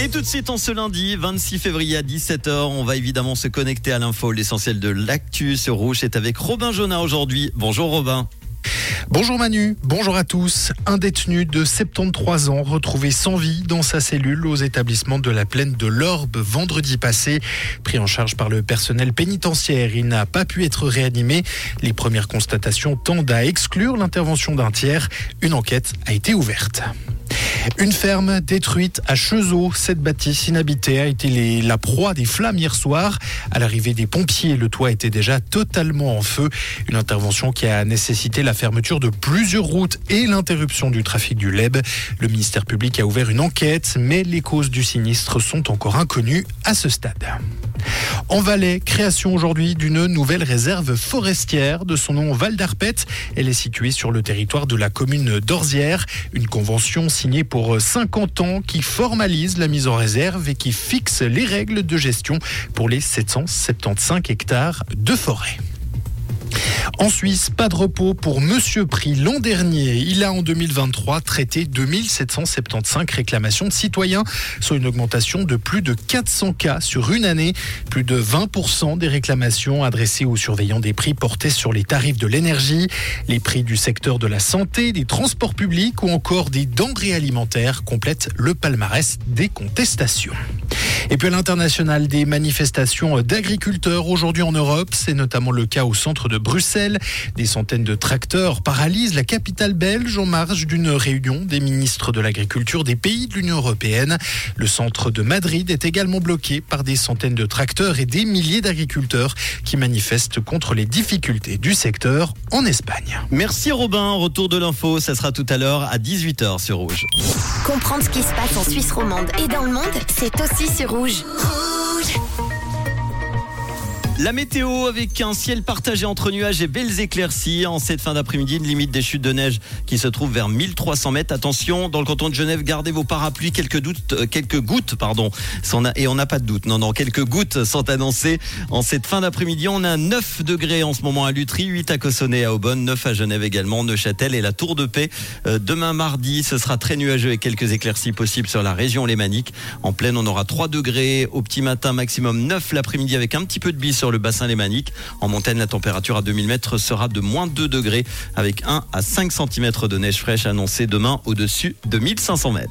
Et tout de suite, en ce lundi 26 février à 17h, on va évidemment se connecter à l'info. L'essentiel de l'actu sur Rouge est avec Robin Jonat aujourd'hui. Bonjour Robin. Bonjour Manu, bonjour à tous. Un détenu de 73 ans retrouvé sans vie dans sa cellule aux établissements de la plaine de l'Orbe vendredi passé. Pris en charge par le personnel pénitentiaire, il n'a pas pu être réanimé. Les premières constatations tendent à exclure l'intervention d'un tiers. Une enquête a été ouverte. Une ferme détruite à Chezeaux. Cette bâtisse inhabitée a été la proie des flammes hier soir. À l'arrivée des pompiers, le toit était déjà totalement en feu. Une intervention qui a nécessité la fermeture de plusieurs routes et l'interruption du trafic du LEB. Le ministère public a ouvert une enquête, mais les causes du sinistre sont encore inconnues à ce stade. En Valais, création aujourd'hui d'une nouvelle réserve forestière de son nom Val d'Arpette. Elle est située sur le territoire de la commune d'Orzières. Une convention signée pour 50 ans qui formalise la mise en réserve et qui fixe les règles de gestion pour les 775 hectares de forêt. En Suisse, pas de repos pour Monsieur Prix. L'an dernier, il a en 2023 traité 2775 réclamations de citoyens, soit une augmentation de plus de 400 cas sur une année. Plus de 20% des réclamations adressées aux surveillants des prix portaient sur les tarifs de l'énergie, les prix du secteur de la santé, des transports publics ou encore des denrées alimentaires complètent le palmarès des contestations. Et puis à l'international, des manifestations d'agriculteurs aujourd'hui en Europe. C'est notamment le cas au centre de Bruxelles. Des centaines de tracteurs paralysent la capitale belge en marge d'une réunion des ministres de l'agriculture des pays de l'Union européenne. Le centre de Madrid est également bloqué par des centaines de tracteurs et des milliers d'agriculteurs qui manifestent contre les difficultés du secteur en Espagne. Merci Robin. Retour de l'info, ça sera tout à l'heure à 18h sur Rouge. Comprendre ce qui se passe en Suisse romande et dans le monde, c'est aussi sur Rouge. La météo avec un ciel partagé entre nuages et belles éclaircies. En cette fin d'après-midi, une limite des chutes de neige qui se trouve vers 1300 mètres. Attention, dans le canton de Genève, gardez vos parapluies. Quelques, doutes, euh, quelques gouttes, pardon. Et on n'a pas de doute. Non, non, quelques gouttes sont annoncées. En cette fin d'après-midi, on a 9 degrés en ce moment à Lutry, 8 à Cossonay et à Aubonne, 9 à Genève également, Neuchâtel et la Tour de Paix. Euh, demain mardi, ce sera très nuageux avec quelques éclaircies possibles sur la région lémanique. En pleine, on aura 3 degrés au petit matin, maximum 9 l'après-midi avec un petit peu de bise sur le bassin lémanique. En montagne, la température à 2000 mètres sera de moins 2 degrés avec 1 à 5 cm de neige fraîche annoncée demain au-dessus de 1500 mètres.